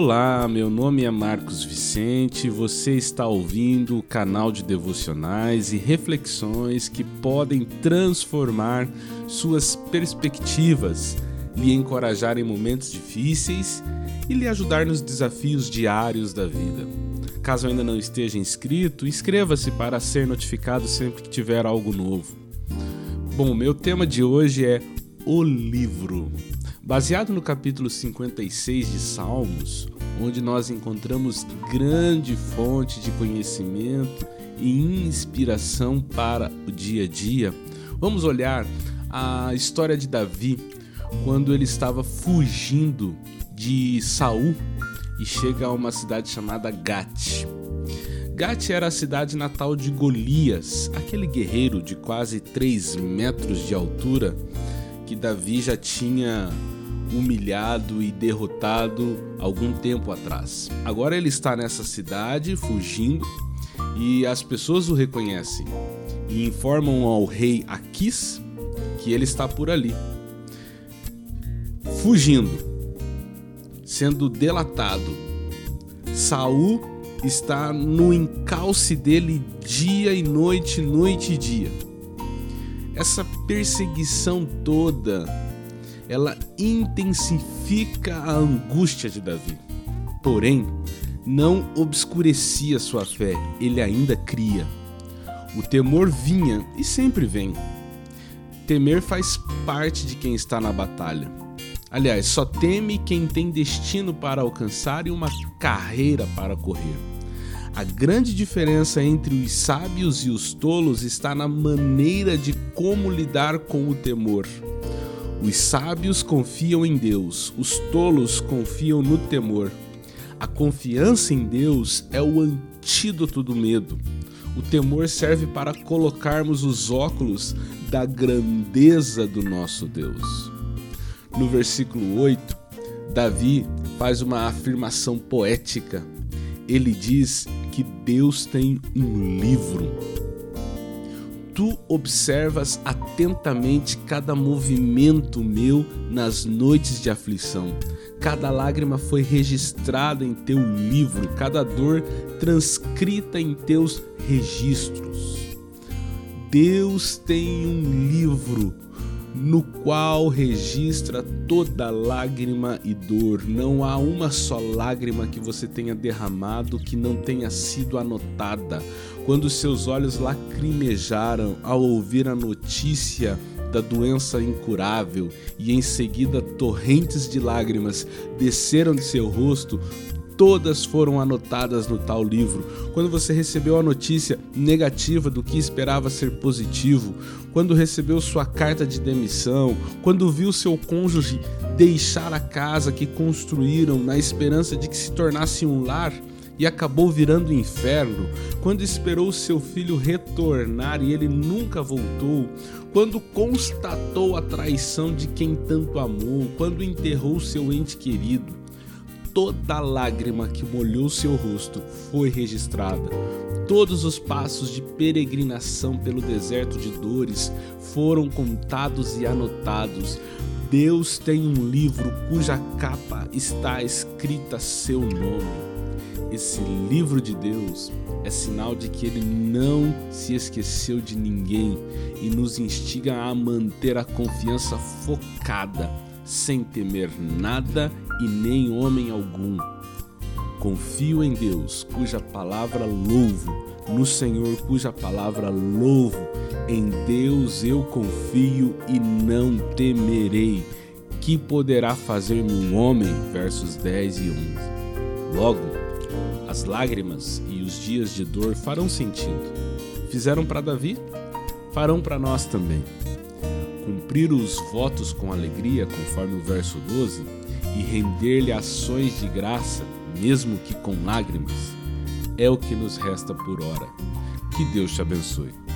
Olá, meu nome é Marcos Vicente. Você está ouvindo o canal de devocionais e reflexões que podem transformar suas perspectivas, lhe encorajar em momentos difíceis e lhe ajudar nos desafios diários da vida. Caso ainda não esteja inscrito, inscreva-se para ser notificado sempre que tiver algo novo. Bom, meu tema de hoje é o livro. Baseado no capítulo 56 de Salmos, onde nós encontramos grande fonte de conhecimento e inspiração para o dia a dia, vamos olhar a história de Davi quando ele estava fugindo de Saul e chega a uma cidade chamada Gat. Gat era a cidade natal de Golias, aquele guerreiro de quase 3 metros de altura que Davi já tinha humilhado e derrotado algum tempo atrás. Agora ele está nessa cidade fugindo e as pessoas o reconhecem e informam ao rei Aquis que ele está por ali. Fugindo, sendo delatado. Saul está no encalce dele dia e noite, noite e dia. Essa perseguição toda ela intensifica a angústia de Davi. Porém, não obscurecia sua fé, ele ainda cria. O temor vinha e sempre vem. Temer faz parte de quem está na batalha. Aliás, só teme quem tem destino para alcançar e uma carreira para correr. A grande diferença entre os sábios e os tolos está na maneira de como lidar com o temor. Os sábios confiam em Deus, os tolos confiam no temor. A confiança em Deus é o antídoto do medo. O temor serve para colocarmos os óculos da grandeza do nosso Deus. No versículo 8, Davi faz uma afirmação poética. Ele diz Deus tem um livro tu observas atentamente cada movimento meu nas noites de aflição. Cada lágrima foi registrada em teu livro, cada dor transcrita em teus registros. Deus tem um livro no qual registra toda lágrima e dor. Não há uma só lágrima que você tenha derramado que não tenha sido anotada. Quando seus olhos lacrimejaram ao ouvir a notícia da doença incurável e em seguida torrentes de lágrimas desceram de seu rosto, todas foram anotadas no tal livro. Quando você recebeu a notícia negativa do que esperava ser positivo, quando recebeu sua carta de demissão, quando viu seu cônjuge deixar a casa que construíram na esperança de que se tornasse um lar, e acabou virando inferno, quando esperou seu filho retornar e ele nunca voltou, quando constatou a traição de quem tanto amou, quando enterrou seu ente querido, toda lágrima que molhou seu rosto foi registrada. Todos os passos de peregrinação pelo deserto de dores foram contados e anotados. Deus tem um livro cuja capa está escrita seu nome. Esse livro de Deus é sinal de que ele não se esqueceu de ninguém e nos instiga a manter a confiança focada, sem temer nada e nem homem algum. Confio em Deus, cuja palavra louvo, no Senhor, cuja palavra louvo. Em Deus eu confio e não temerei. Que poderá fazer-me um homem? Versos 10 e 11. Logo, as lágrimas e os dias de dor farão sentido. Fizeram para Davi? Farão para nós também. Cumprir os votos com alegria, conforme o verso 12, e render-lhe ações de graça, mesmo que com lágrimas, é o que nos resta por hora. Que Deus te abençoe.